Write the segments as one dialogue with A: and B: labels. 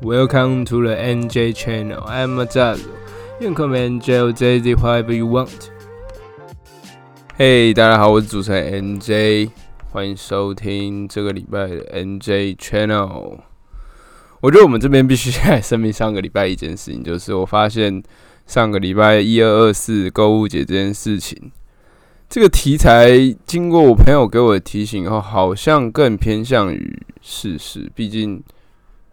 A: Welcome to the NJ channel. I'm Mazazo. You can call me NJ or JZ whatever you want. Hey，大家好，我是主持人 NJ，欢迎收听这个礼拜的 NJ channel。我觉得我们这边必须来声明上个礼拜一件事情，就是我发现上个礼拜一二二四购物节这件事情。这个题材经过我朋友给我的提醒后，好像更偏向于事实。毕竟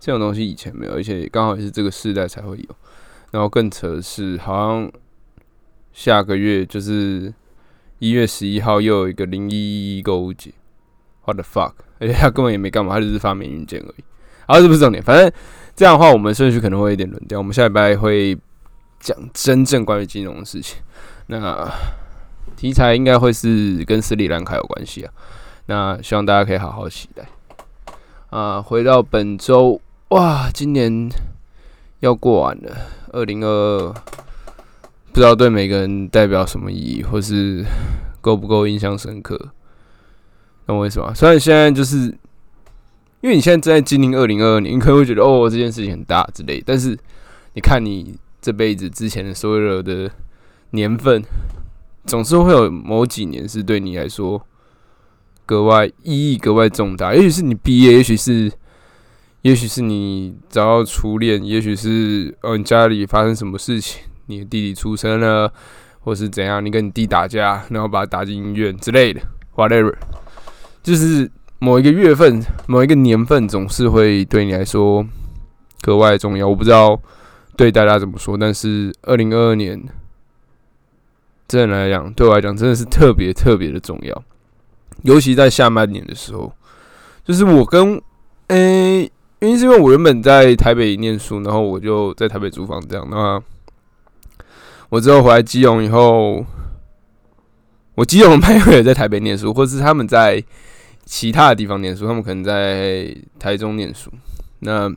A: 这种东西以前没有，而且刚好也是这个时代才会有。然后更扯的是，好像下个月就是一月十一号又有一个零一一购物节，what the fuck！而且他根本也没干嘛，他就是发明硬件而已。好，这不是重点，反正这样的话，我们顺序可能会有点轮掉。我们下礼拜会讲真正关于金融的事情。那。题材应该会是跟斯里兰卡有关系啊，那希望大家可以好好期待。啊，回到本周，哇，今年要过完了，二零二二，不知道对每个人代表什么意义，或是够不够印象深刻？那为什么？虽然现在就是，因为你现在正在经历二零二二年，你可能会觉得哦，这件事情很大之类，但是你看你这辈子之前的所有的年份。总是会有某几年是对你来说格外意义、格外重大。也许是你毕业，也许是，也许是你找到初恋，也许是哦，你家里发生什么事情，你的弟弟出生了，或是怎样，你跟你弟打架，然后把他打进医院之类的，whatever。就是某一个月份、某一个年份，总是会对你来说格外重要。我不知道对大家怎么说，但是二零二二年。真的来讲，对我来讲真的是特别特别的重要，尤其在下半年的时候，就是我跟诶，原因是因为我原本在台北念书，然后我就在台北租房这样。那我之后回来基隆以后，我基隆朋友也在台北念书，或是他们在其他的地方念书，他们可能在台中念书，那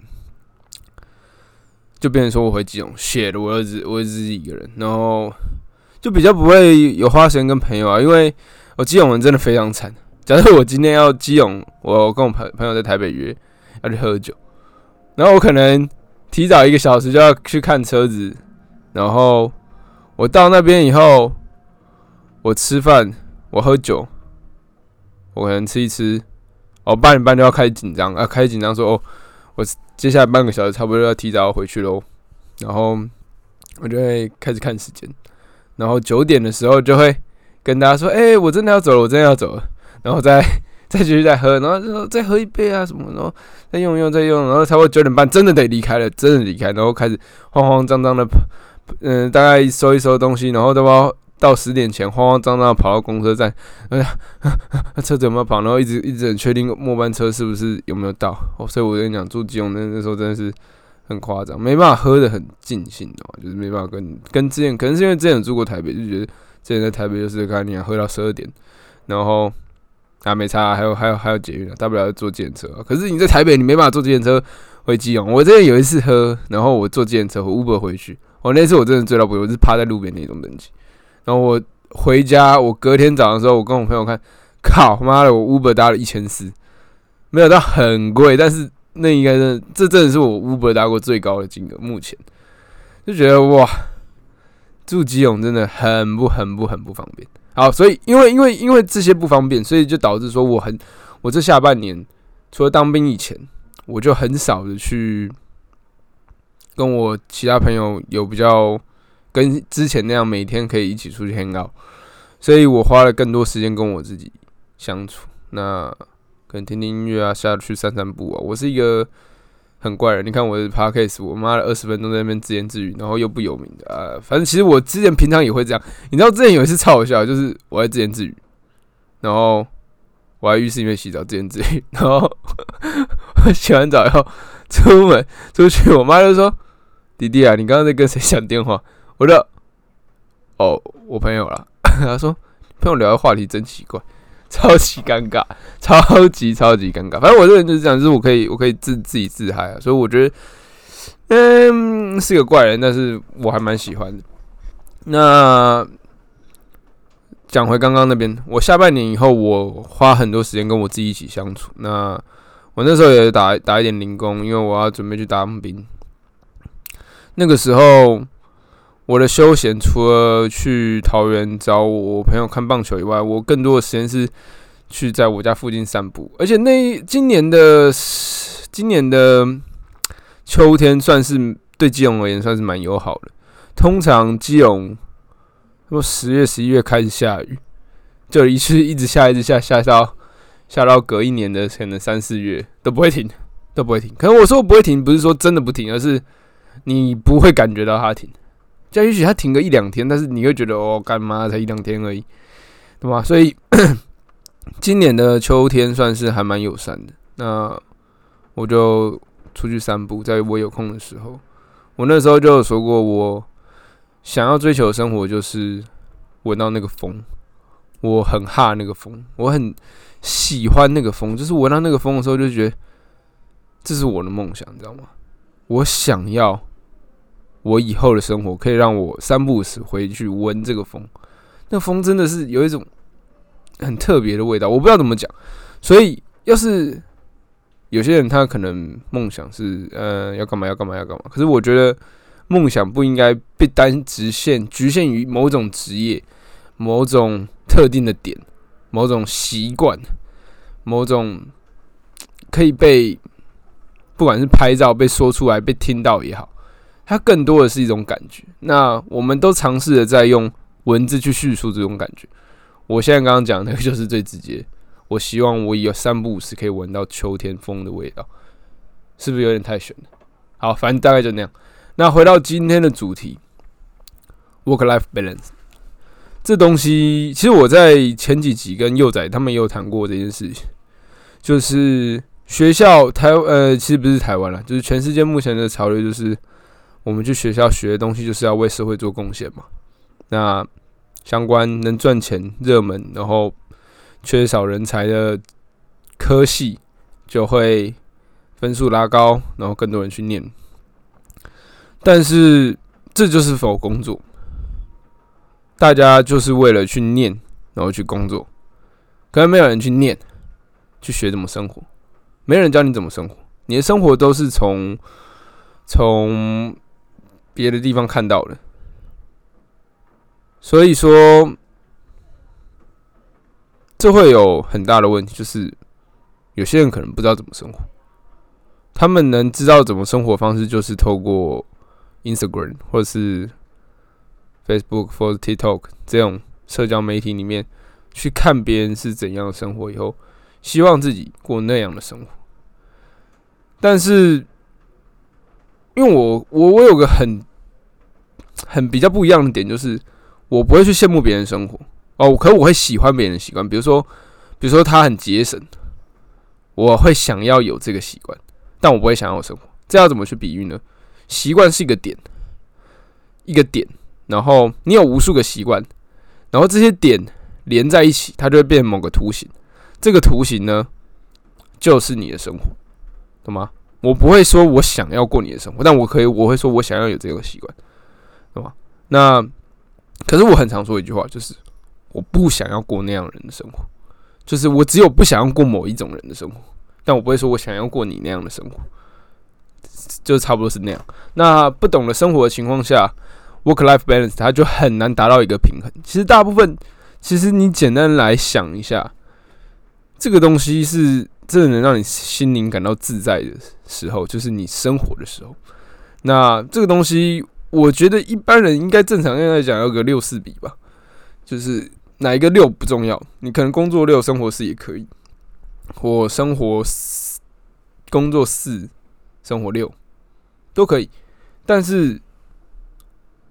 A: 就变成说我回基隆，写的我儿子，我儿子一个人，然后。就比较不会有花时间跟朋友啊，因为我基隆人真的非常惨。假设我今天要基隆，我跟我朋朋友在台北约要去喝酒，然后我可能提早一个小时就要去看车子，然后我到那边以后，我吃饭，我喝酒，我可能吃一吃，我八点半就要开始紧张啊，开始紧张说哦，我接下来半个小时差不多要提早回去喽，然后我就会开始看时间。然后九点的时候就会跟大家说：“哎，我真的要走了，我真的要走了。”然后再 再继续再喝，然后就说再喝一杯啊什么，然后再用用再用，然后差不多九点半真的得离开了，真的离开，然后开始慌慌张张的跑，嗯，大概收一收东西，然后都要到十点前慌慌张张跑到公车站，哎呀，车子有没有跑？然后一直一直很确定末班车是不是有没有到。哦，所以我跟你讲，住基隆那那时候真的是。很夸张，没办法喝的很尽兴的，就是没办法跟跟之前，可能是因为之前有住过台北，就觉得之前在台北就是看你喝到十二点，然后啊没差，还有还有还有捷运啊，大不了坐电车。可是你在台北，你没办法坐电车回基隆。我之前有一次喝，然后我坐电车和 Uber 回去，我那次我真的醉到不行，我是趴在路边那种等级。然后我回家，我隔天早上的时候，我跟我朋友看，靠妈的，我 Uber 搭了一千四，没有到很贵，但是。那应该是，这真的是我 Uber 搭过最高的金额。目前就觉得哇，住基隆真的很不很不很不方便。好，所以因为因为因为这些不方便，所以就导致说我很我这下半年除了当兵以前，我就很少的去跟我其他朋友有比较跟之前那样每天可以一起出去 hang out，所以我花了更多时间跟我自己相处。那可能听听音乐啊，下去散散步啊。我是一个很怪人，你看我的 podcast，我妈的二十分钟在那边自言自语，然后又不有名的啊。反正其实我之前平常也会这样。你知道之前有一次超好笑，就是我在自言自语，然后我在浴室里面洗澡自言自语，然后我洗完澡以后出门出去，我妈就说：“弟弟啊，你刚刚在跟谁讲电话？”我说：“哦，我朋友啦。她说：“朋友聊的话题真奇怪。” 超级尴尬，超级超级尴尬。反正我这个人就是这样，就是我可以，我可以自自己自嗨啊。所以我觉得，嗯，是个怪人，但是我还蛮喜欢的。那讲回刚刚那边，我下半年以后，我花很多时间跟我自己一起相处。那我那时候也打打一点零工，因为我要准备去当兵。那个时候，我的休闲除了去桃园找我朋友看棒球以外，我更多的时间是去在我家附近散步。而且那今年的今年的秋天算是对基隆而言算是蛮友好的。通常基隆说十月十一月开始下雨，就一次一直下一直下下到。下到隔一年的可能三四月都不会停，都不会停。可能我说不会停，不是说真的不停，而是你不会感觉到它停。就也许它停个一两天，但是你会觉得哦，干嘛才一两天而已，对吧？所以 今年的秋天算是还蛮友善的。那我就出去散步，在我有空的时候，我那时候就有说过，我想要追求的生活就是闻到那个风。我很怕那个风，我很。喜欢那个风，就是闻到那个风的时候，就觉得这是我的梦想，你知道吗？我想要我以后的生活可以让我三不五时回去闻这个风，那风真的是有一种很特别的味道，我不知道怎么讲。所以，要是有些人他可能梦想是呃要干嘛要干嘛要干嘛，可是我觉得梦想不应该被单直线局限于某种职业、某种特定的点。某种习惯，某种可以被不管是拍照被说出来、被听到也好，它更多的是一种感觉。那我们都尝试着在用文字去叙述这种感觉。我现在刚刚讲的就是最直接。我希望我有三不五时可以闻到秋天风的味道，是不是有点太悬了？好，反正大概就那样。那回到今天的主题，work-life balance。这东西其实我在前几集跟幼仔他们也有谈过这件事情，就是学校台呃其实不是台湾了，就是全世界目前的潮流就是我们去学校学的东西就是要为社会做贡献嘛。那相关能赚钱、热门，然后缺少人才的科系就会分数拉高，然后更多人去念。但是这就是否工作？大家就是为了去念，然后去工作，可能没有人去念，去学怎么生活，没人教你怎么生活，你的生活都是从从别的地方看到的，所以说这会有很大的问题，就是有些人可能不知道怎么生活，他们能知道怎么生活方式，就是透过 Instagram 或者是。Facebook 或者 TikTok 这种社交媒体里面去看别人是怎样的生活，以后希望自己过那样的生活。但是，因为我我我有个很很比较不一样的点，就是我不会去羡慕别人生活哦，可我会喜欢别人的习惯。比如说，比如说他很节省，我会想要有这个习惯，但我不会想要生活。这要怎么去比喻呢？习惯是一个点，一个点。然后你有无数个习惯，然后这些点连在一起，它就会变成某个图形。这个图形呢，就是你的生活，懂吗？我不会说我想要过你的生活，但我可以，我会说我想要有这个习惯，懂吗？那可是我很常说一句话，就是我不想要过那样人的生活，就是我只有不想要过某一种人的生活，但我不会说我想要过你那样的生活，就差不多是那样。那不懂得生活的情况下。Work-life balance，它就很难达到一个平衡。其实大部分，其实你简单来想一下，这个东西是真的能让你心灵感到自在的时候，就是你生活的时候。那这个东西，我觉得一般人应该正常来讲要个六四比吧，就是哪一个六不重要，你可能工作六，生活四也可以，或生活四，工作四，生活六都可以，但是。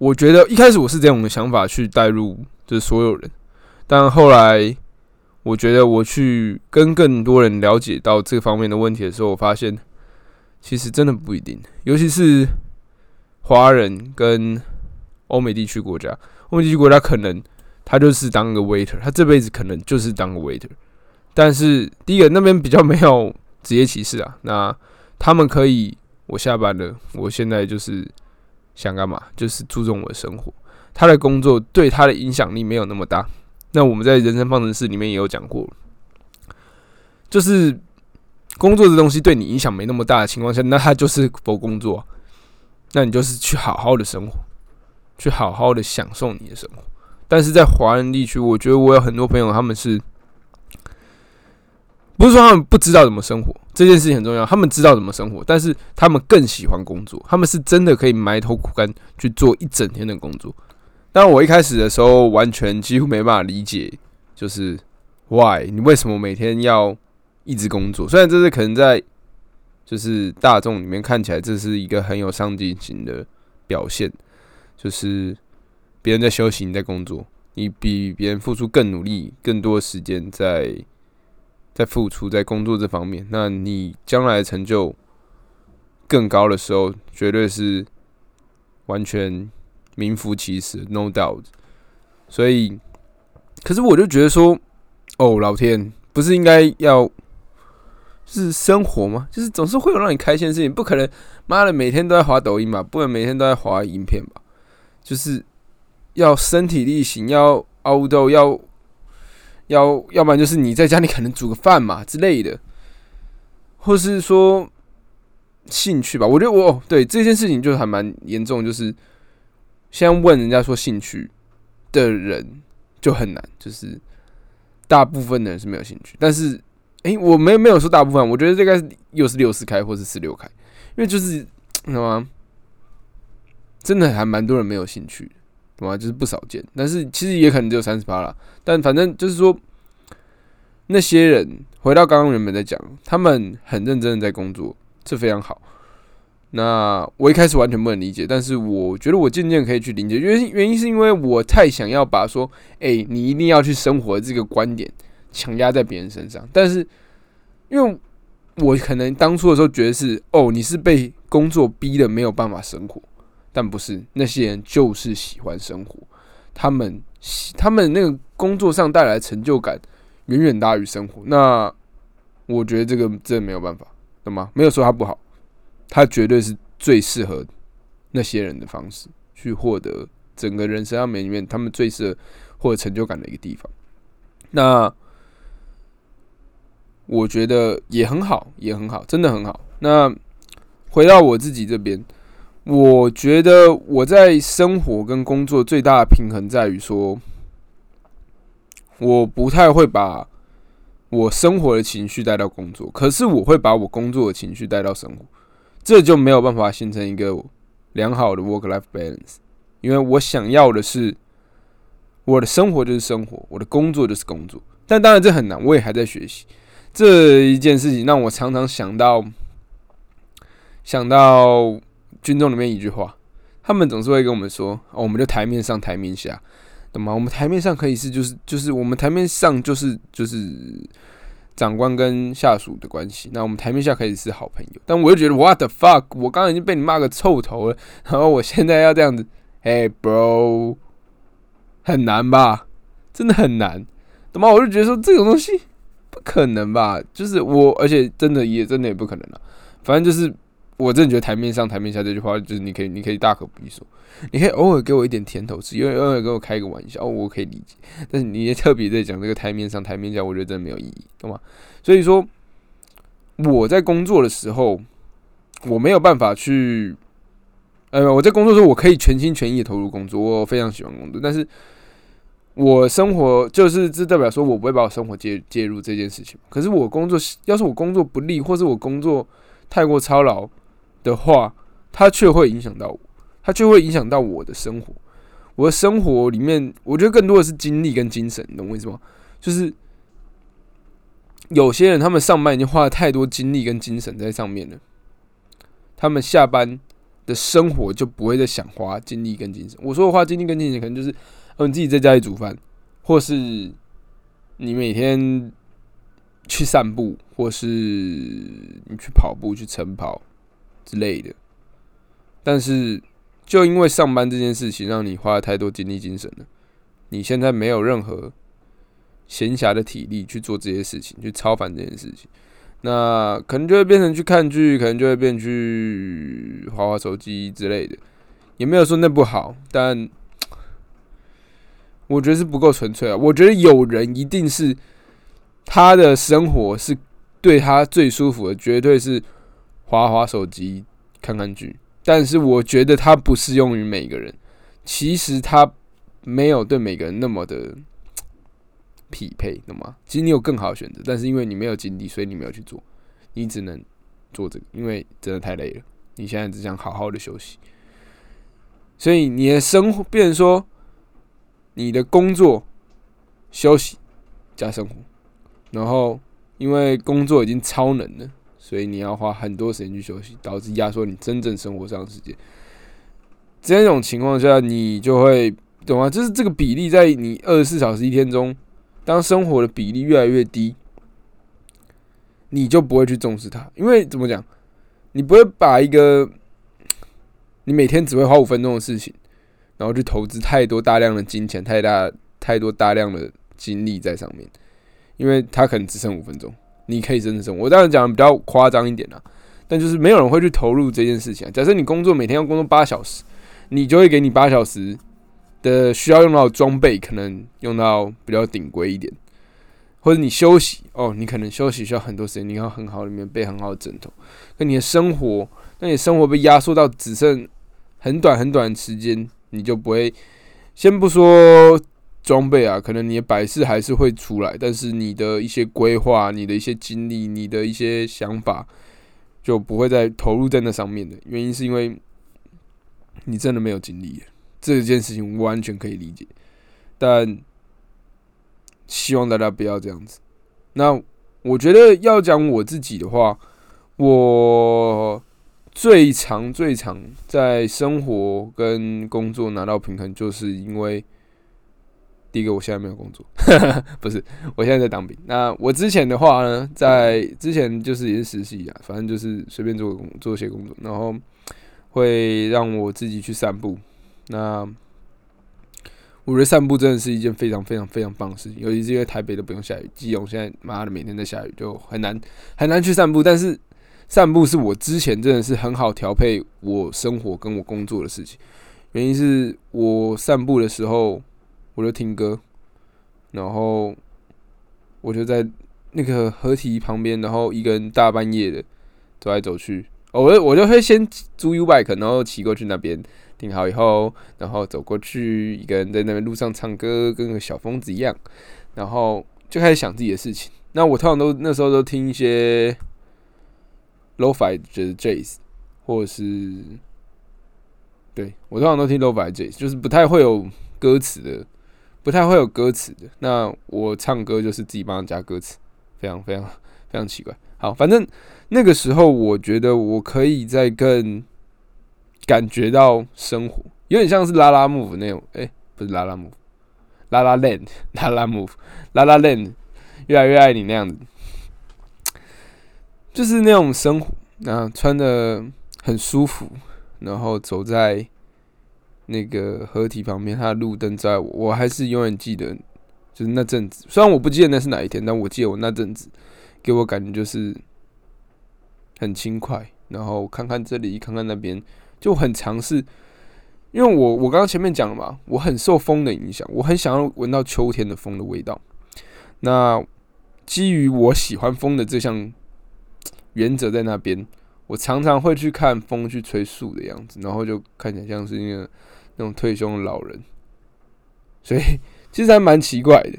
A: 我觉得一开始我是这种的想法去带入，就是所有人。但后来，我觉得我去跟更多人了解到这方面的问题的时候，我发现其实真的不一定。尤其是华人跟欧美地区国家，欧美地区国家可能他就是当个 waiter，他这辈子可能就是当个 waiter。但是第一个那边比较没有职业歧视啊，那他们可以，我下班了，我现在就是。想干嘛？就是注重我的生活。他的工作对他的影响力没有那么大。那我们在人生方程式里面也有讲过，就是工作这东西对你影响没那么大的情况下，那他就是不工作，那你就是去好好的生活，去好好的享受你的生活。但是在华人地区，我觉得我有很多朋友，他们是不是说他们不知道怎么生活？这件事情很重要，他们知道怎么生活，但是他们更喜欢工作，他们是真的可以埋头苦干去做一整天的工作。但我一开始的时候，完全几乎没办法理解，就是 why 你为什么每天要一直工作？虽然这是可能在就是大众里面看起来这是一个很有上进心的表现，就是。别人在休息，你在工作，你比别人付出更努力，更多时间在在付出在工作这方面，那你将来的成就更高的时候，绝对是完全名副其实，no doubt。所以，可是我就觉得说，哦，老天，不是应该要是生活吗？就是总是会有让你开心的事情，不可能，妈的，每天都在滑抖音吧？不能每天都在滑影片吧？就是。要身体力行，要凹豆，要要，要不然就是你在家里可能煮个饭嘛之类的，或是说兴趣吧。我觉得我对这件事情就还蛮严重，就是先问人家说兴趣的人就很难，就是大部分的人是没有兴趣。但是，哎，我没没有说大部分，我觉得这个又是六四开或是十六开，因为就是什么，真的还蛮多人没有兴趣。懂吗？就是不少见，但是其实也可能只有三十八了。但反正就是说，那些人回到刚刚原本在讲，他们很认真的在工作，这非常好。那我一开始完全不能理解，但是我觉得我渐渐可以去理解。原因原因是因为我太想要把说，哎，你一定要去生活这个观点强压在别人身上。但是因为我可能当初的时候觉得是，哦，你是被工作逼的没有办法生活。但不是那些人，就是喜欢生活。他们他们那个工作上带来成就感远远大于生活。那我觉得这个真的没有办法，懂吗？没有说他不好，他绝对是最适合那些人的方式去获得整个人生上面里面他们最适合获得成就感的一个地方。那 我觉得也很好，也很好，真的很好。那回到我自己这边。我觉得我在生活跟工作最大的平衡在于说，我不太会把我生活的情绪带到工作，可是我会把我工作的情绪带到生活，这就没有办法形成一个良好的 work-life balance。因为我想要的是我的生活就是生活，我的工作就是工作，但当然这很难，我也还在学习这一件事情，让我常常想到想到。军中里面一句话，他们总是会跟我们说：“哦，我们就台面上台面下，懂吗？我们台面上可以是就是就是我们台面上就是就是长官跟下属的关系，那我们台面下可以是好朋友。但我就觉得 What the fuck！我刚刚已经被你骂个臭头了，然后我现在要这样子，，Hey，bro，很难吧？真的很难，懂吗？我就觉得说这种东西可能吧？就是我，而且真的也真的也不可能了。反正就是。我真的觉得台面上、台面下这句话，就是你可以，你可以大可不必说，你可以偶尔给我一点甜头吃，因为偶尔给我开个玩笑，我可以理解。但是你也特别在讲这个台面上、台面下，我觉得真的没有意义，懂吗？所以说我在工作的时候，我没有办法去，呃，我在工作的时候我可以全心全意投入工作，我非常喜欢工作。但是我生活就是这代表说我不会把我生活介介入这件事情。可是我工作，要是我工作不利，或是我工作太过操劳。的话，它却会影响到我，它却会影响到我的生活。我的生活里面，我觉得更多的是精力跟精神，你懂我意思吗？就是有些人他们上班已经花了太多精力跟精神在上面了，他们下班的生活就不会再想花精力跟精神。我说的花精力跟精神，可能就是哦，你自己在家里煮饭，或是你每天去散步，或是你去跑步去晨跑。之类的，但是就因为上班这件事情让你花了太多精力精神了，你现在没有任何闲暇的体力去做这些事情，去超凡这件事情，那可能就会变成去看剧，可能就会变去滑滑手机之类的，也没有说那不好，但我觉得是不够纯粹啊。我觉得有人一定是他的生活是对他最舒服的，绝对是滑滑手机、看看剧。但是我觉得它不适用于每个人。其实它没有对每个人那么的匹配，懂吗？其实你有更好的选择，但是因为你没有精力，所以你没有去做，你只能做这个，因为真的太累了。你现在只想好好的休息，所以你的生活变成说，你的工作、休息加生活，然后因为工作已经超能了，所以你要花很多时间去休息，导致压缩你真正生活上的时间。这种情况下，你就会懂吗？就是这个比例在你二十四小时一天中，当生活的比例越来越低，你就不会去重视它。因为怎么讲，你不会把一个你每天只会花五分钟的事情，然后去投资太多大量的金钱、太大太多大量的精力在上面，因为它可能只剩五分钟，你可以真的生活。我当然讲的比较夸张一点啦，但就是没有人会去投入这件事情。假设你工作每天要工作八小时。你就会给你八小时的需要用到装备，可能用到比较顶规一点，或者你休息哦，你可能休息需要很多时间，你要很好里面备很好的枕头。那你的生活，那你生活被压缩到只剩很短很短的时间，你就不会。先不说装备啊，可能你的摆饰还是会出来，但是你的一些规划、你的一些经历、你的一些想法，就不会再投入在那上面的原因，是因为。你真的没有精力，这件事情完全可以理解，但希望大家不要这样子。那我觉得要讲我自己的话，我最长最长在生活跟工作拿到平衡，就是因为第一个我现在没有工作，不是我现在在当兵。那我之前的话呢，在之前就是也是实习啊，反正就是随便做工做些工作，然后。会让我自己去散步。那我觉得散步真的是一件非常非常非常棒的事情，尤其是因为台北都不用下雨，基隆现在妈的每天在下雨，就很难很难去散步。但是散步是我之前真的是很好调配我生活跟我工作的事情。原因是我散步的时候，我就听歌，然后我就在那个河堤旁边，然后一个人大半夜的走来走去。我我就会先租 U bike，然后骑过去那边停好以后，然后走过去，一个人在那边路上唱歌，跟个小疯子一样，然后就开始想自己的事情。那我通常都那时候都听一些 lofi 就是 jazz，或者是对我通常都听 lofi jazz，就是不太会有歌词的，不太会有歌词的。那我唱歌就是自己帮他加歌词，非常非常非常奇怪。好，反正那个时候，我觉得我可以在更感觉到生活，有点像是拉拉 move 那种，哎，不是拉拉 move，拉拉 land，拉拉 move，拉拉 land，越来越爱你那样子，就是那种生活，然后穿的很舒服，然后走在那个河堤旁边，它的路灯在我，我还是永远记得，就是那阵子，虽然我不记得那是哪一天，但我记得我那阵子。给我感觉就是很轻快，然后看看这里，看看那边，就很尝试。因为我我刚刚前面讲了嘛，我很受风的影响，我很想要闻到秋天的风的味道。那基于我喜欢风的这项原则在那边，我常常会去看风去吹树的样子，然后就看起来像是一个那种退休的老人，所以其实还蛮奇怪的。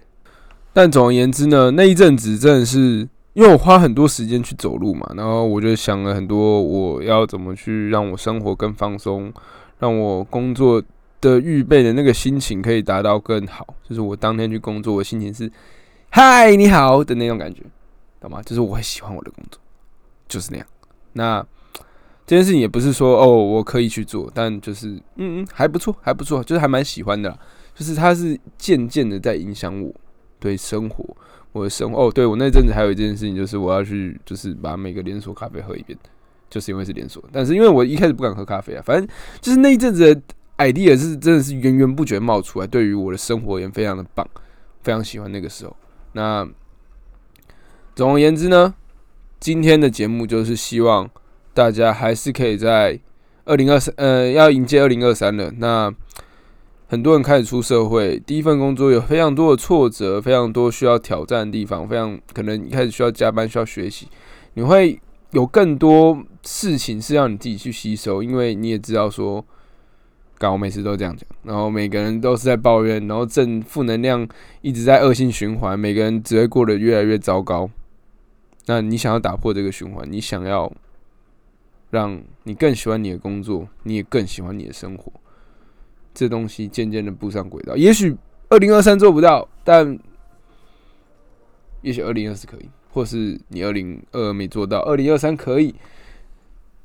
A: 但总而言之呢，那一阵子真的是。因为我花很多时间去走路嘛，然后我就想了很多，我要怎么去让我生活更放松，让我工作的预备的那个心情可以达到更好。就是我当天去工作，我心情是“嗨，你好”的那种感觉，懂吗？就是我很喜欢我的工作，就是那样。那这件事情也不是说哦，我可以去做，但就是嗯嗯，还不错，还不错，就是还蛮喜欢的。就是它是渐渐的在影响我对生活。我的生活哦，对我那阵子还有一件事情，就是我要去，就是把每个连锁咖啡喝一遍，就是因为是连锁。但是因为我一开始不敢喝咖啡啊，反正就是那一阵子的 idea 是真的是源源不绝冒出来，对于我的生活也非常的棒，非常喜欢那个时候。那总而言之呢，今天的节目就是希望大家还是可以在二零二三，呃，要迎接二零二三了。那很多人开始出社会，第一份工作有非常多的挫折，非常多需要挑战的地方，非常可能一开始需要加班，需要学习，你会有更多事情是要你自己去吸收，因为你也知道说。搞我每次都这样讲，然后每个人都是在抱怨，然后正负能量一直在恶性循环，每个人只会过得越来越糟糕。那你想要打破这个循环，你想要让你更喜欢你的工作，你也更喜欢你的生活，这东西渐渐的步上轨道。也许二零二三做不到，但也许二零二四可以，或是你二零二二没做到，二零二三可以。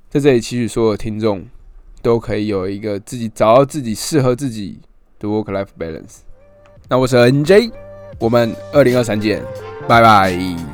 A: 在这里期许所有听众。都可以有一个自己找到自己适合自己的 work life balance。那我是 NJ，我们二零二三见，拜拜。